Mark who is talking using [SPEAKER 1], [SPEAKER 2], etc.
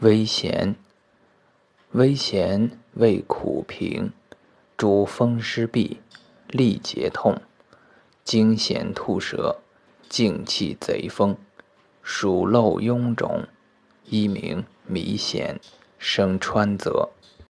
[SPEAKER 1] 微咸，微咸味苦平，主风湿痹、利结痛、惊痫吐舌、静气贼风、暑漏臃肿，一名迷痫，生川泽。